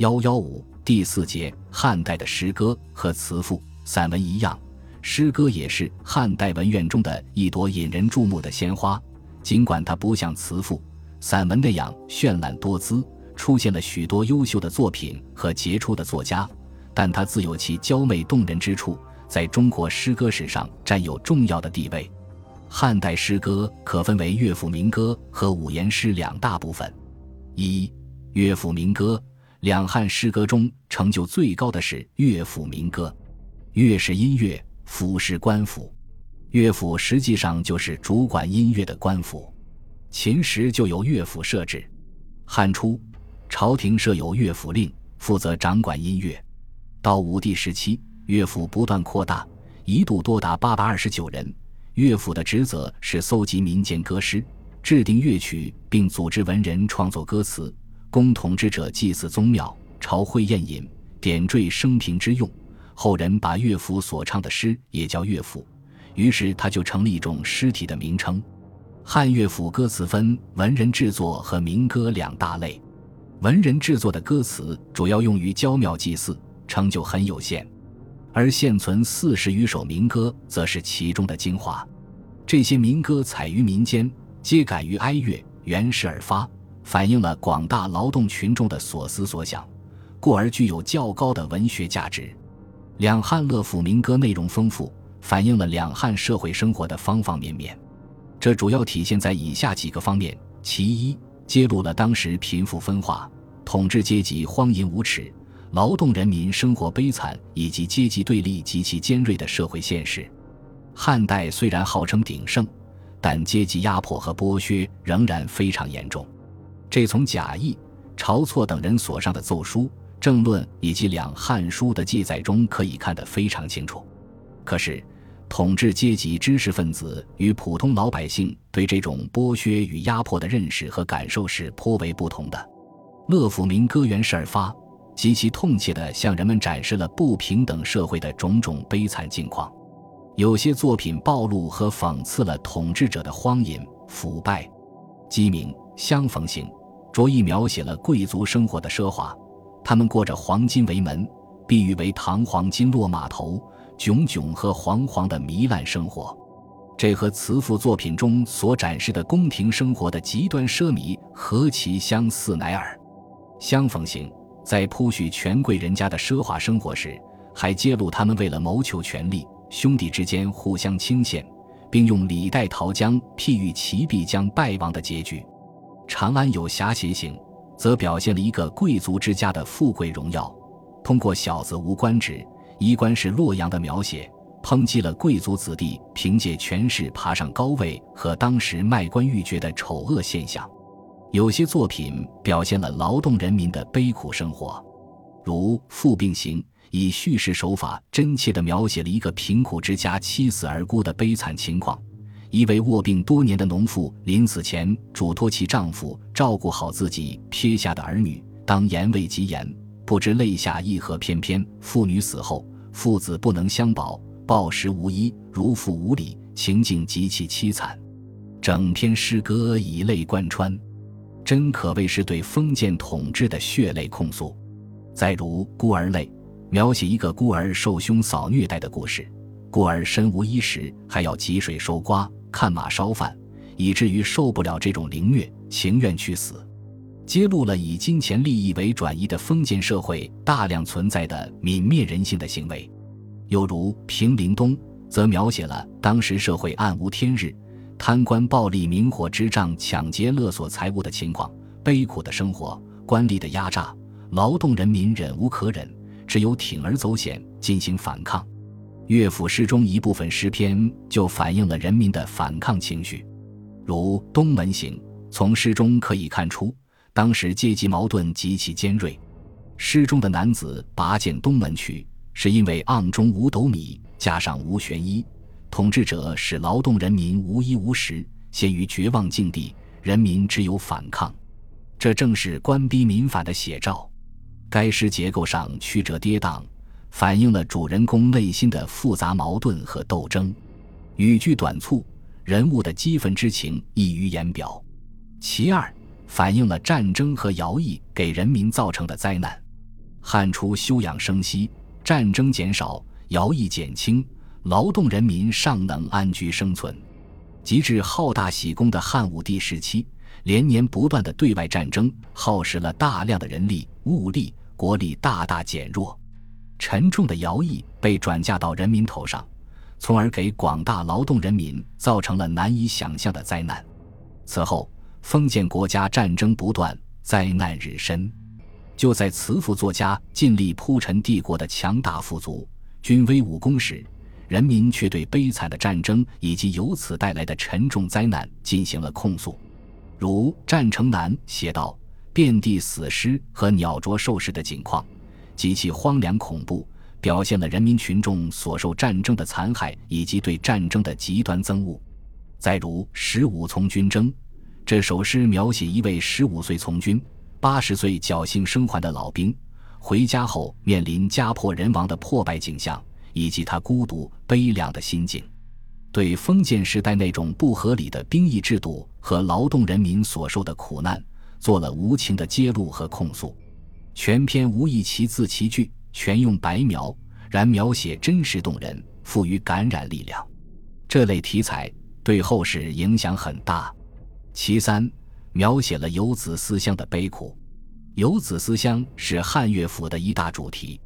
幺幺五第四节，汉代的诗歌和词赋。散文一样，诗歌也是汉代文苑中的一朵引人注目的鲜花。尽管它不像词赋、散文那样绚烂多姿，出现了许多优秀的作品和杰出的作家，但它自有其娇媚动人之处，在中国诗歌史上占有重要的地位。汉代诗歌可分为乐府民歌和五言诗两大部分。一、乐府民歌。两汉诗歌中成就最高的是乐府民歌。乐是音乐，府是官府。乐府实际上就是主管音乐的官府。秦时就有乐府设置。汉初，朝廷设有乐府令，负责掌管音乐。到武帝时期，乐府不断扩大，一度多达八百二十九人。乐府的职责是搜集民间歌诗，制定乐曲，并组织文人创作歌词，供统治者祭祀宗庙、朝会宴饮、点缀生平之用。后人把乐府所唱的诗也叫乐府，于是它就成了一种诗体的名称。汉乐府歌词分文人制作和民歌两大类。文人制作的歌词主要用于郊庙祭祀，成就很有限；而现存四十余首民歌，则是其中的精华。这些民歌采于民间，皆感于哀乐，原始而发，反映了广大劳动群众的所思所想，故而具有较高的文学价值。两汉乐府民歌内容丰富，反映了两汉社会生活的方方面面。这主要体现在以下几个方面：其一，揭露了当时贫富分化、统治阶级荒淫无耻、劳动人民生活悲惨以及阶级对立极其尖锐的社会现实。汉代虽然号称鼎盛，但阶级压迫和剥削仍然非常严重。这从贾谊、晁错等人所上的奏书。政论以及两汉书的记载中可以看得非常清楚。可是，统治阶级知识分子与普通老百姓对这种剥削与压迫的认识和感受是颇为不同的。乐府民歌原始而发，极其痛切地向人们展示了不平等社会的种种悲惨境况。有些作品暴露和讽刺了统治者的荒淫、腐败、鸡鸣、相逢行，着意描写了贵族生活的奢华。他们过着黄金为门，碧玉为堂黄金落马头，炯炯和煌煌的糜烂生活。这和慈父作品中所展示的宫廷生活的极端奢靡何其相似乃尔！相逢行在铺叙权贵人家的奢华生活时，还揭露他们为了谋求权力，兄弟之间互相倾陷，并用李代桃僵譬喻齐必将败亡的结局。长安有侠邪行。则表现了一个贵族之家的富贵荣耀，通过小子无官职，衣冠是洛阳的描写，抨击了贵族子弟凭借权势爬上高位和当时卖官鬻爵的丑恶现象。有些作品表现了劳动人民的悲苦生活，如《父病行》，以叙事手法真切地描写了一个贫苦之家妻死而孤的悲惨情况。一位卧病多年的农妇临死前嘱托其丈夫照顾好自己撇下的儿女，当言未及言，不知泪下一何翩翩。妇女死后，父子不能相保，暴食无衣，如父无礼，情境极其凄惨。整篇诗歌以泪贯穿，真可谓是对封建统治的血泪控诉。再如《孤儿泪》，描写一个孤儿受兄嫂虐待的故事，孤儿身无衣食，还要汲水收瓜。看马烧饭，以至于受不了这种凌虐，情愿去死，揭露了以金钱利益为转移的封建社会大量存在的泯灭人性的行为。又如《平陵东》，则描写了当时社会暗无天日，贪官暴力明火执仗抢劫勒索财物的情况，悲苦的生活，官吏的压榨，劳动人民忍无可忍，只有铤而走险进行反抗。乐府诗中一部分诗篇就反映了人民的反抗情绪，如《东门行》。从诗中可以看出，当时阶级矛盾极其尖锐。诗中的男子拔剑东门去，是因为盎中无斗米，加上无悬衣，统治者使劳动人民无衣无食，陷于绝望境地，人民只有反抗。这正是官逼民反的写照。该诗结构上曲折跌宕。反映了主人公内心的复杂矛盾和斗争，语句短促，人物的激愤之情溢于言表。其二，反映了战争和徭役给人民造成的灾难。汉初休养生息，战争减少，徭役减轻，劳动人民尚能安居生存。及至好大喜功的汉武帝时期，连年不断的对外战争，耗时了大量的人力物力，国力大大减弱，沉重的徭役被转嫁到人民头上，从而给广大劳动人民造成了难以想象的灾难。此后，封建国家战争不断，灾难日深。就在慈父作家尽力铺陈帝国的强大富足、军威武功时，人民却对悲惨的战争以及由此带来的沉重灾难进行了控诉。如《战城南》写道：“遍地死尸和鸟啄兽食的景况，极其荒凉恐怖，表现了人民群众所受战争的残害以及对战争的极端憎恶。”再如《十五从军征》，这首诗描写一位十五岁从军。八十岁侥幸生还的老兵，回家后面临家破人亡的破败景象，以及他孤独悲凉的心境，对封建时代那种不合理的兵役制度和劳动人民所受的苦难，做了无情的揭露和控诉。全篇无一其字其句，全用白描，然描写真实动人，富于感染力量。这类题材对后世影响很大。其三。描写了游子思乡的悲苦，游子思乡是汉乐府的一大主题。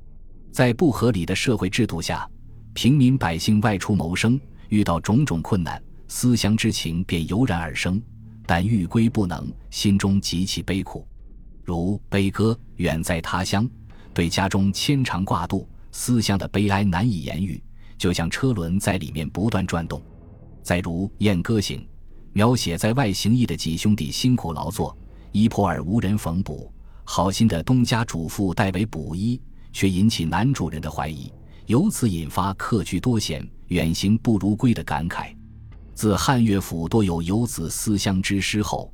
在不合理的社会制度下，平民百姓外出谋生，遇到种种困难，思乡之情便油然而生。但欲归不能，心中极其悲苦。如《悲歌》，远在他乡，对家中牵肠挂肚、思乡的悲哀难以言喻，就像车轮在里面不断转动。再如《燕歌行》。描写在外行役的几兄弟辛苦劳作，衣破而无人缝补。好心的东家主妇代为补衣，却引起男主人的怀疑，由此引发客居多闲、远行不如归的感慨。自汉乐府多有游子思乡之诗后，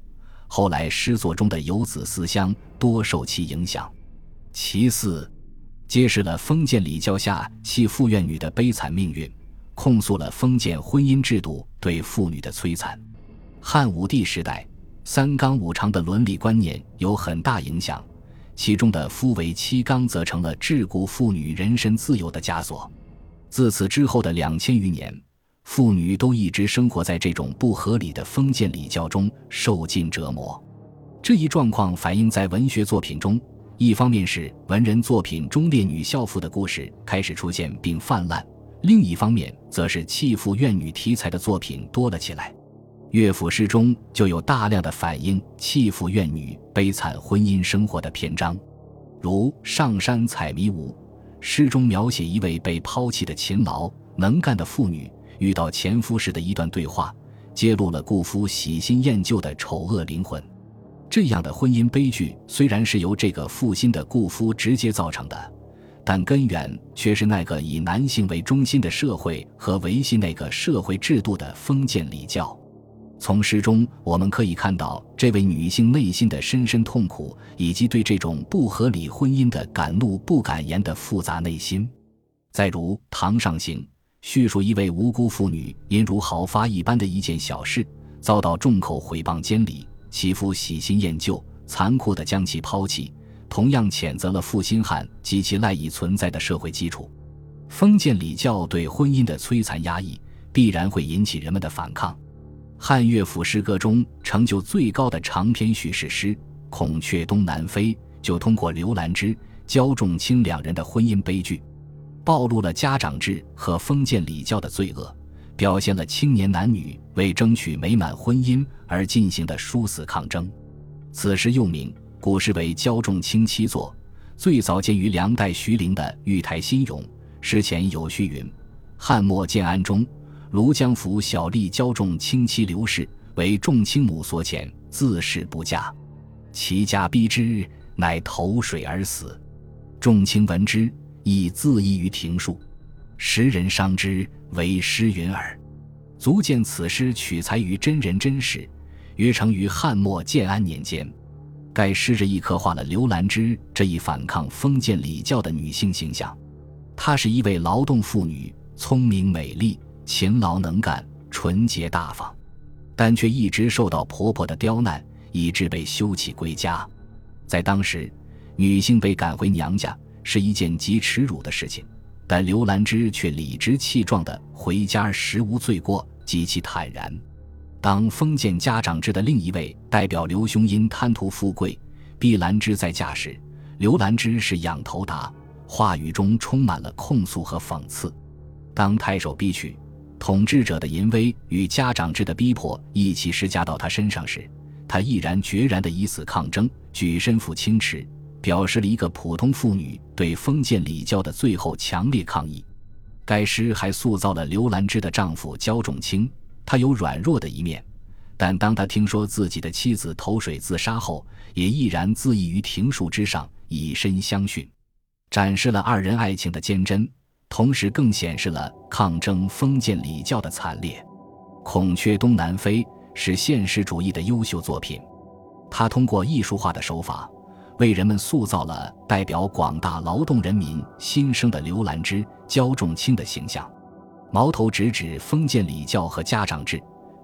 后来诗作中的游子思乡多受其影响。其四，揭示了封建礼教下弃妇怨女的悲惨命运，控诉了封建婚姻制度对妇女的摧残。汉武帝时代，三纲五常的伦理观念有很大影响，其中的夫为妻纲则成了桎梏妇女人身自由的枷锁。自此之后的两千余年，妇女都一直生活在这种不合理的封建礼教中，受尽折磨。这一状况反映在文学作品中，一方面是文人作品中烈女孝妇的故事开始出现并泛滥，另一方面则是弃妇怨女题材的作品多了起来。乐府诗中就有大量的反映弃妇怨女悲惨婚姻生活的篇章，如《上山采迷芜》，诗中描写一位被抛弃的勤劳能干的妇女遇到前夫时的一段对话，揭露了顾夫喜新厌旧的丑恶灵魂。这样的婚姻悲剧虽然是由这个负心的顾夫直接造成的，但根源却是那个以男性为中心的社会和维系那个社会制度的封建礼教。从诗中我们可以看到这位女性内心的深深痛苦，以及对这种不合理婚姻的敢怒不敢言的复杂内心。再如《堂上行》，叙述一位无辜妇女因如毫发一般的一件小事，遭到众口毁谤监理，其夫喜新厌旧，残酷地将其抛弃，同样谴责了负心汉及其赖以存在的社会基础。封建礼教对婚姻的摧残压抑，必然会引起人们的反抗。汉乐府诗歌中成就最高的长篇叙事诗《孔雀东南飞》，就通过刘兰芝、焦仲卿两人的婚姻悲剧，暴露了家长制和封建礼教的罪恶，表现了青年男女为争取美满婚姻而进行的殊死抗争。此诗又名，古诗为焦仲卿七作，最早见于梁代徐陵的《玉台新咏》，诗前有序云：“汉末建安中。”庐江府小吏焦仲卿妻刘氏为仲卿母所遣，自是不嫁。其家逼之，乃投水而死。仲卿闻之，亦自缢于庭树。时人伤之，为诗云耳。足见此诗取材于真人真事，约成于汉末建安年间。该诗着意刻画了刘兰芝这一反抗封建礼教的女性形象。她是一位劳动妇女，聪明美丽。勤劳能干、纯洁大方，但却一直受到婆婆的刁难，以致被休弃归家。在当时，女性被赶回娘家，是一件极耻辱的事情，但刘兰芝却理直气壮地回家，实无罪过，极其坦然。当封建家长制的另一位代表刘兄因贪图富贵，逼兰芝再嫁时，刘兰芝是仰头答，话语中充满了控诉和讽刺。当太守逼娶，统治者的淫威与家长制的逼迫一起施加到他身上时，他毅然决然地以死抗争，举身赴清池，表示了一个普通妇女对封建礼教的最后强烈抗议。该诗还塑造了刘兰芝的丈夫焦仲卿。他有软弱的一面，但当他听说自己的妻子投水自杀后，也毅然自缢于庭树之上，以身相殉，展示了二人爱情的坚贞，同时更显示了抗争封建礼教的惨烈。《孔雀东南飞》是现实主义的优秀作品，他通过艺术化的手法，为人们塑造了代表广大劳动人民心声的刘兰芝、焦仲卿的形象。矛头直指封建礼教和家长制，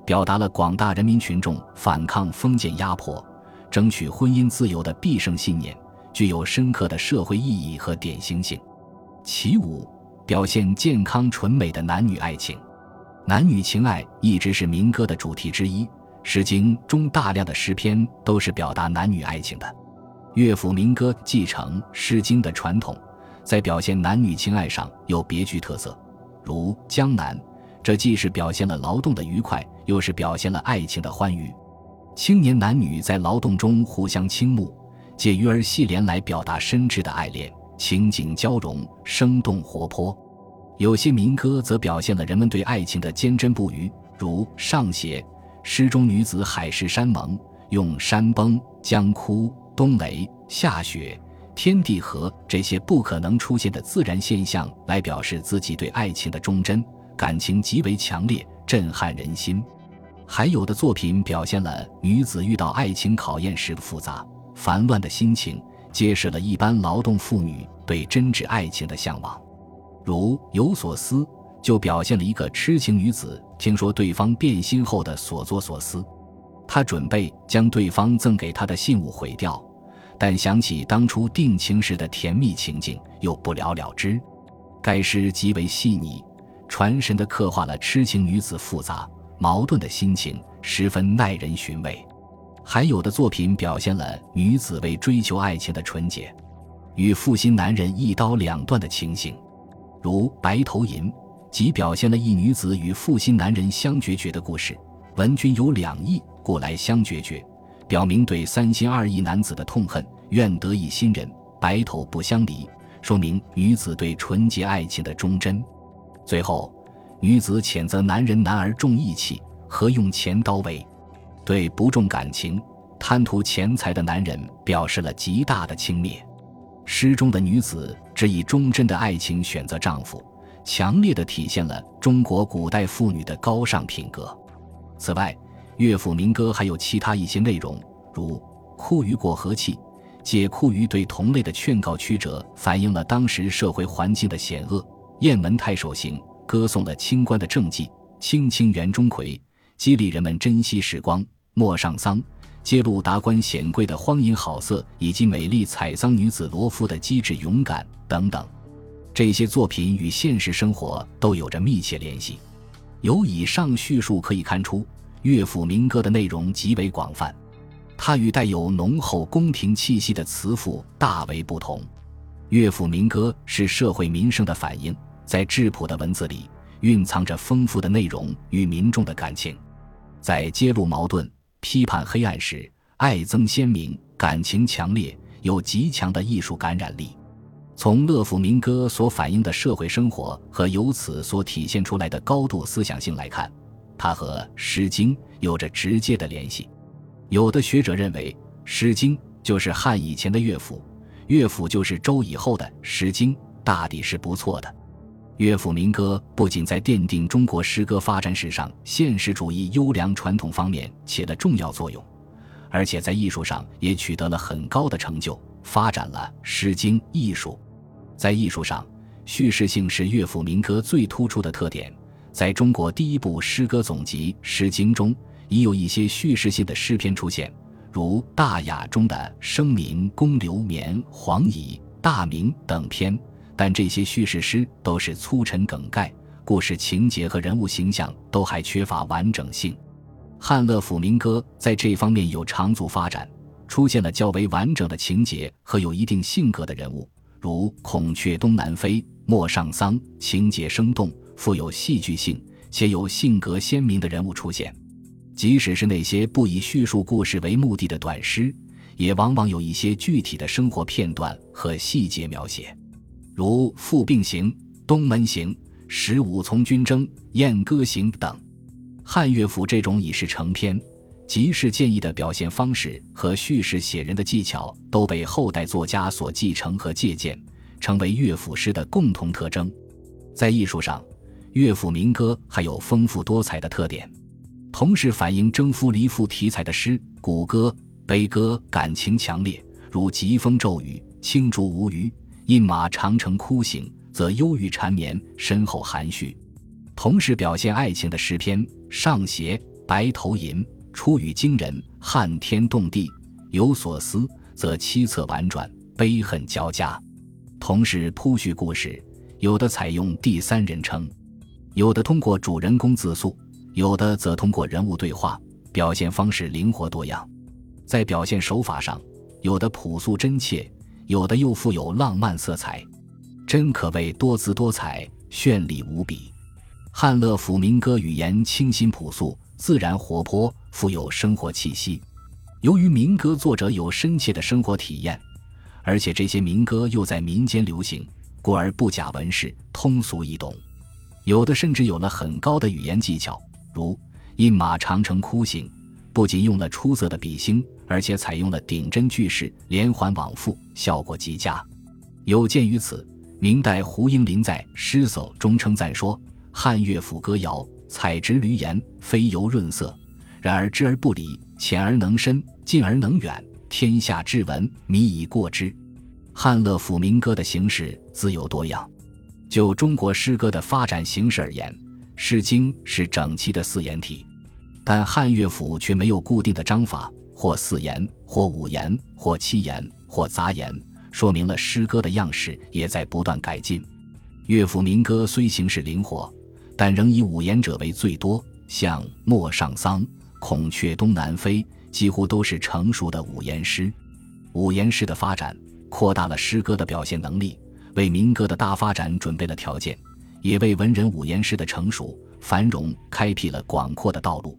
表达了广大人民群众反抗封建压迫、争取婚姻自由的必胜信念，具有深刻的社会意义和典型性。其五，表现健康纯美的男女爱情。男女情爱一直是民歌的主题之一，《诗经》中大量的诗篇都是表达男女爱情的。乐府民歌继承《诗经》的传统，在表现男女情爱上有别具特色。如《江南》，这既是表现了劳动的愉快，又是表现了爱情的欢愉。青年男女在劳动中互相倾慕，借鱼儿戏莲来表达深挚的爱恋，情景交融，生动活泼。有些民歌则表现了人们对爱情的坚贞不渝，如《上邪》，诗中女子海誓山盟，用山崩、江枯、冬雷、夏雪。天地合这些不可能出现的自然现象来表示自己对爱情的忠贞，感情极为强烈，震撼人心。还有的作品表现了女子遇到爱情考验时的复杂烦乱的心情，揭示了一般劳动妇女对真挚爱情的向往。如《有所思》就表现了一个痴情女子听说对方变心后的所作所思，她准备将对方赠给她的信物毁掉。但想起当初定情时的甜蜜情景，又不了了之。该诗极为细腻，传神地刻画了痴情女子复杂矛盾的心情，十分耐人寻味。还有的作品表现了女子为追求爱情的纯洁，与负心男人一刀两断的情形，如《白头吟》，即表现了一女子与负心男人相决绝的故事。闻君有两意，故来相决绝。表明对三心二意男子的痛恨，愿得一心人，白头不相离。说明女子对纯洁爱情的忠贞。最后，女子谴责男人男儿重义气，何用钱刀为？对不重感情、贪图钱财的男人表示了极大的轻蔑。诗中的女子只以忠贞的爱情选择丈夫，强烈的体现了中国古代妇女的高尚品格。此外，乐府民歌还有其他一些内容，如《哭于过河气》，借哭于对同类的劝告曲折，反映了当时社会环境的险恶；《雁门太守行》歌颂了清官的政绩；《青青园中葵》激励人们珍惜时光；《陌上桑》揭露达官显贵的荒淫好色，以及美丽采桑女子罗敷的机智勇敢等等。这些作品与现实生活都有着密切联系。由以上叙述可以看出。乐府民歌的内容极为广泛，它与带有浓厚宫廷气息的词赋大为不同。乐府民歌是社会民生的反映，在质朴的文字里蕴藏着丰富的内容与民众的感情，在揭露矛盾、批判黑暗时，爱憎鲜明，感情强烈，有极强的艺术感染力。从乐府民歌所反映的社会生活和由此所体现出来的高度思想性来看。它和《诗经》有着直接的联系。有的学者认为，《诗经》就是汉以前的乐府，乐府就是周以后的《诗经》，大抵是不错的。乐府民歌不仅在奠定中国诗歌发展史上现实主义优良传统方面起了重要作用，而且在艺术上也取得了很高的成就，发展了《诗经》艺术。在艺术上，叙事性是乐府民歌最突出的特点。在中国第一部诗歌总集《诗经》中，已有一些叙事性的诗篇出现，如《大雅》中的“生民公流绵黄矣”，《大明》等篇，但这些叙事诗都是粗陈梗概，故事情节和人物形象都还缺乏完整性。汉乐府民歌在这方面有长足发展，出现了较为完整的情节和有一定性格的人物，如《孔雀东南飞》《陌上桑》，情节生动，富有戏剧性，且有性格鲜明的人物出现。即使是那些不以叙述故事为目的的短诗，也往往有一些具体的生活片段和细节描写，如《父病行》《东门行》《十五从军征》《燕歌行》等。汉乐府这种以事成篇、即事见义的表现方式和叙事写人的技巧，都被后代作家所继承和借鉴，成为乐府诗的共同特征。在艺术上，乐府民歌还有丰富多彩的特点。同时反映征夫离妇题材的诗、古歌、悲歌，感情强烈，如疾风骤雨、青竹无鱼、饮马长城哭醒，则忧郁缠绵，深厚含蓄；同时表现爱情的诗篇，上邪、白头吟，出语惊人，撼天动地，有所思，则凄恻婉转，悲恨交加；同时铺叙故事，有的采用第三人称，有的通过主人公自述。有的则通过人物对话，表现方式灵活多样，在表现手法上，有的朴素真切，有的又富有浪漫色彩，真可谓多姿多彩、绚丽无比。汉乐府民歌语言清新朴素、自然活泼，富有生活气息。由于民歌作者有深切的生活体验，而且这些民歌又在民间流行，故而不假文饰，通俗易懂。有的甚至有了很高的语言技巧。如“饮马长城哭醒”，不仅用了出色的笔兴，而且采用了顶针句式，连环往复，效果极佳。有鉴于此，明代胡应麟在《诗叟》中称赞说：“汉乐府歌谣，采直闾言，飞游润色，然而知而不理，浅而能深，近而能远，天下至文，靡以过之。”汉乐府民歌的形式自有多样。就中国诗歌的发展形式而言，《诗经》是整齐的四言体，但汉乐府却没有固定的章法，或四言，或五言，或七言，或杂言，说明了诗歌的样式也在不断改进。乐府民歌虽形式灵活，但仍以五言者为最多，像《陌上桑》《孔雀东南飞》几乎都是成熟的五言诗。五言诗的发展，扩大了诗歌的表现能力，为民歌的大发展准备了条件。也为文人五言诗的成熟繁荣开辟了广阔的道路。